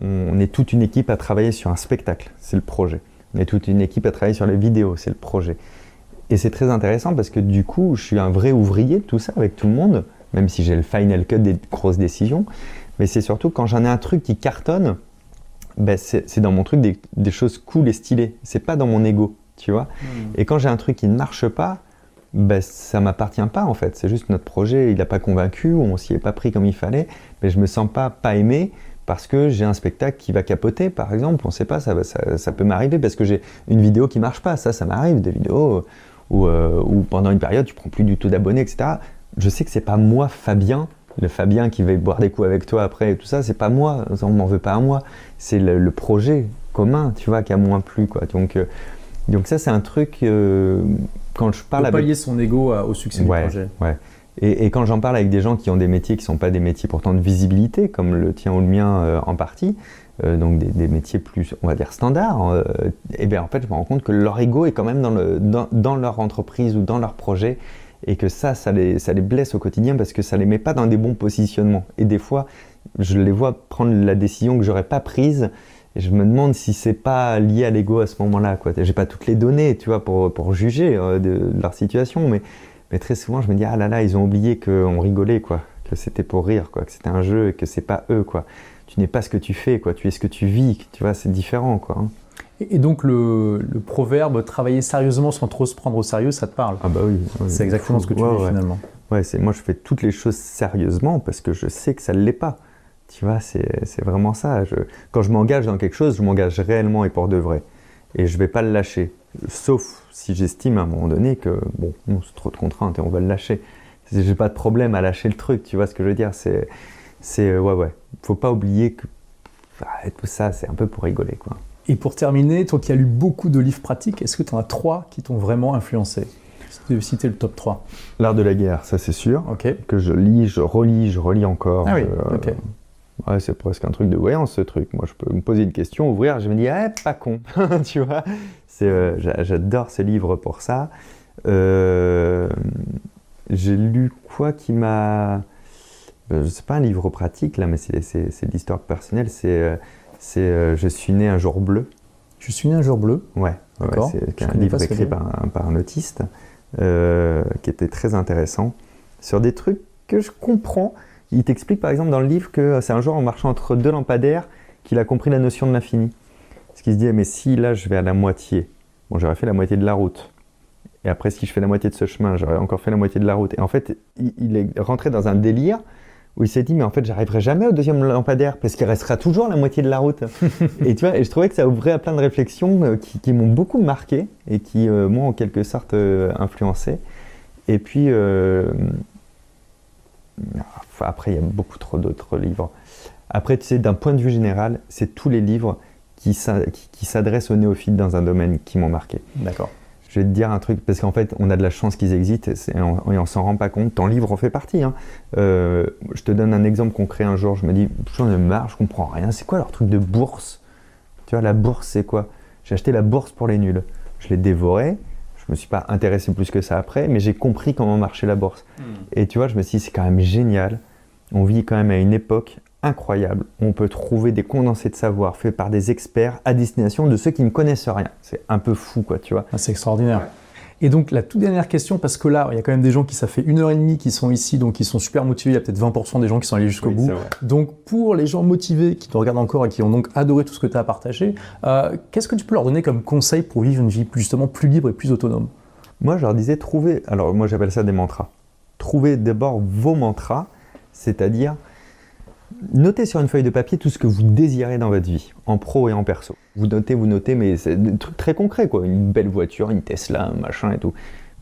On est toute une équipe à travailler sur un spectacle, c'est le projet. On est toute une équipe à travailler sur les vidéos, c'est le projet. Et c'est très intéressant parce que du coup, je suis un vrai ouvrier de tout ça avec tout le monde, même si j'ai le final cut des grosses décisions. Mais c'est surtout quand j'en ai un truc qui cartonne, ben c'est dans mon truc des, choses cool et stylées. C'est pas dans mon ego, tu vois. Hmm. Et quand j'ai un truc qui ne marche pas, ben ça m'appartient pas en fait. C'est juste notre projet, il n'a pas convaincu, ou on s'y est pas pris comme il fallait. Mais je me sens pas pas aimé parce que j'ai un spectacle qui va capoter, par exemple. On sait pas, ça, ça, ça peut m'arriver parce que j'ai une vidéo qui marche pas. Ça, ça m'arrive, des vidéos où, euh, où, pendant une période tu prends plus du tout d'abonnés, etc. Je sais que c'est pas moi, Fabien, le Fabien qui va boire des coups avec toi après et tout ça, c'est pas moi, on m'en veut pas à moi, c'est le, projet commun, tu vois, qui a moins plu, quoi. Donc, euh, donc ça, c'est un truc, euh, quand je parle avec... pallier son ego au succès du projet. Ouais. Et, quand j'en parle avec des gens qui ont des métiers qui sont pas des métiers pourtant de visibilité, comme le tien ou le mien euh, en partie, donc des, métiers plus, on va dire, standards, et eh bien en fait, je me rends compte que leur ego est quand même dans, le, dans, dans leur entreprise ou dans leur projet et que ça, ça les, ça les blesse au quotidien parce que ça les met pas dans des bons positionnements. Et des fois, je les vois prendre la décision que j'aurais pas prise. Et je me demande si c'est pas lié à l'ego à ce moment-là. Quoi. J'ai pas toutes les données, tu vois, pour, pour juger euh, de, leur situation, mais, mais très souvent, je me dis ah là là, ils ont oublié qu'on rigolait, quoi, que c'était pour rire, quoi, que c'était un jeu et que c'est pas eux, quoi. Tu n'es pas ce que tu fais, quoi. Tu es ce que tu vis, tu vois, c'est différent, quoi. Hein. Et donc le, proverbe travailler sérieusement sans trop se prendre au sérieux, ça te parle? Ah bah oui. c'est exactement ce que tu dis finalement. Ouais, c'est moi je fais toutes les choses sérieusement parce que je sais que ça ne l'est pas. Tu vois, c'est vraiment ça. Je, quand je m'engage dans quelque chose, je m'engage réellement et pour de vrai. Et je vais pas le lâcher. Sauf si j'estime à un moment donné que bon, c'est trop de contraintes et on va le lâcher. J'ai pas de problème à lâcher le truc, tu vois ce que je veux dire? C'est, c'est ouais ouais. Faut pas oublier que tout ça, c'est un peu pour rigoler quoi. Et pour terminer, toi qui as lu beaucoup de livres pratiques, est-ce que tu en as trois qui t'ont vraiment influencé? Si tu devais citer le top 3. L'art de la guerre, ça c'est sûr. Ok. Que je lis, je relis, je relis encore. Ah oui, ok. Ouais, c'est presque un truc de voyance ce truc. Moi, je peux me poser une question, ouvrir, je me dis, eh, pas con, tu vois. C'est, euh, j'adore ces livres pour ça. Euh, j'ai lu quoi qui m'a. Euh, c'est pas un livre pratique là, mais c'est, c'est, l'histoire personnelle. C'est c'est euh, Je suis né un jour bleu. Je suis né un jour bleu Ouais, c'est un livre écrit par un, par un, autiste euh, qui était très intéressant sur des trucs que je comprends. Il t'explique par exemple dans le livre que c'est un jour en marchant entre deux lampadaires qu'il a compris la notion de l'infini. Ce qui se dit, mais si là je vais à la moitié, bon j'aurais fait la moitié de la route. Et après, si je fais la moitié de ce chemin, j'aurais encore fait la moitié de la route. Et en fait, il est rentré dans un délire où il s'est dit mais en fait j'arriverai jamais au deuxième lampadaire parce qu'il restera toujours la moitié de la route et tu vois et je trouvais que ça ouvrait à plein de réflexions euh, qui, m'ont beaucoup marqué et qui euh, m'ont en quelque sorte euh, influencé et puis après il y a beaucoup trop d'autres livres après tu sais d'un point de vue général c'est tous les livres qui, qui s'adressent aux néophytes dans un domaine qui m'ont marqué d'accord je vais te dire un truc, parce qu'en fait, on a de la chance qu'ils existent et on, ne s'en rend pas compte. Ton livre en fait partie. Hein. Euh, je te donne un exemple concret un jour. Je me dis, j'en ai marre, je comprends rien. C'est quoi leur truc de bourse? Tu vois, la bourse, c'est quoi? J'ai acheté la bourse pour les nuls. Je l'ai dévoré. Je me suis pas intéressé plus que ça après, mais j'ai compris comment marchait la bourse. Hmm. Et tu vois, je me suis dit, c'est quand même génial. On vit quand même à une époque incroyable. On peut trouver des condensés de savoir faits par des experts à destination de ceux qui ne connaissent rien. C'est un peu fou, quoi, tu vois. Ah, c'est extraordinaire. Et donc la toute dernière question, parce que là, il y a quand même des gens qui, ça fait une heure et demie, qui sont ici, donc qui sont super motivés. Il y a peut-être 20% des gens qui sont allés jusqu'au bout. Donc pour les gens motivés qui te regardent encore et qui ont donc adoré tout ce que tu as partagé, euh, qu'est-ce que tu peux leur donner comme conseil pour vivre une vie plus, justement plus libre et plus autonome? Moi, je leur disais, trouver, alors moi j'appelle ça des mantras. Trouvez d'abord vos mantras, c'est-à-dire Notez sur une feuille de papier tout ce que vous désirez dans votre vie, en pro et en perso. Vous notez, vous notez, mais c'est des trucs très concrets, quoi. Une belle voiture, une Tesla, un machin et tout.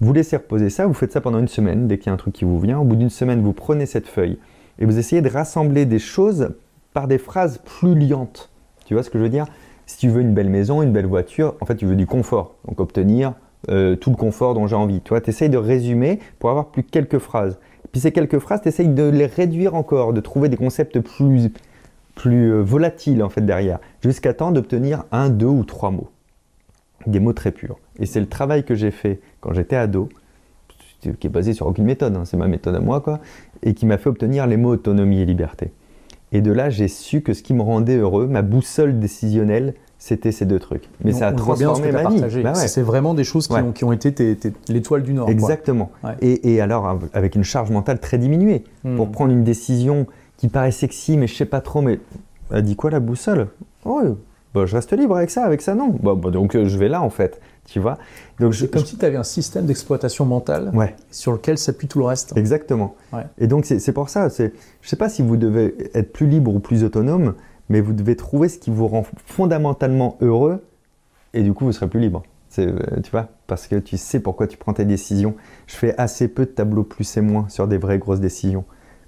Vous laissez reposer ça, vous faites ça pendant une semaine, dès qu'il y a un truc qui vous vient. Au bout d'une semaine, vous prenez cette feuille et vous essayez de rassembler des choses par des phrases plus liantes. Tu vois ce que je veux dire? Si tu veux une belle maison, une belle voiture, en fait, tu veux du confort. Donc obtenir euh, tout le confort dont j'ai envie. Tu vois, tu essayes de résumer pour avoir plus quelques phrases. Puis ces quelques phrases, tu essayes de les réduire encore, de trouver des concepts plus, euh, volatiles en fait derrière, jusqu'à temps d'obtenir un, deux ou trois mots. Des mots très purs. Et c'est le travail que j'ai fait quand j'étais ado, qui est basé sur aucune méthode, hein, c'est ma méthode à moi, quoi, et qui m'a fait obtenir les mots autonomie et liberté. Et de là, j'ai su que ce qui me rendait heureux, ma boussole décisionnelle, c'était ces deux trucs. Mais ça a transformé ma vie. Bah c'est vraiment des choses qui, ont, été l'étoile du Nord. Exactement. Et, alors, avec une charge mentale très diminuée. Hmm. Pour prendre une décision qui paraît sexy, mais je sais pas trop, mais elle dit quoi la boussole? Oh, bah, je reste libre avec ça, avec ça, non. Bah, donc euh, je vais là en fait, tu vois? Donc je, comme si tu avais un système d'exploitation mentale sur lequel s'appuie tout le reste. Exactement. Et donc c'est pour ça, je sais pas si vous devez être plus libre ou plus autonome, mais vous devez trouver ce qui vous rend fondamentalement heureux, et du coup vous serez plus libre. Euh, tu vois, parce que tu sais pourquoi tu prends tes décisions. Je fais assez peu de tableaux plus et moins sur des vraies grosses décisions,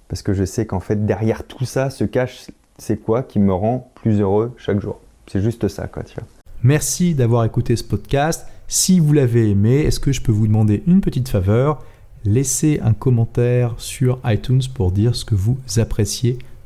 parce que je sais qu'en fait derrière tout ça se cache c'est quoi qui me rend plus heureux chaque jour. C'est juste ça, quoi. Merci d'avoir écouté ce podcast. Si vous l'avez aimé, est-ce que je peux vous demander une petite faveur? Laissez un commentaire sur iTunes pour dire ce que vous appréciez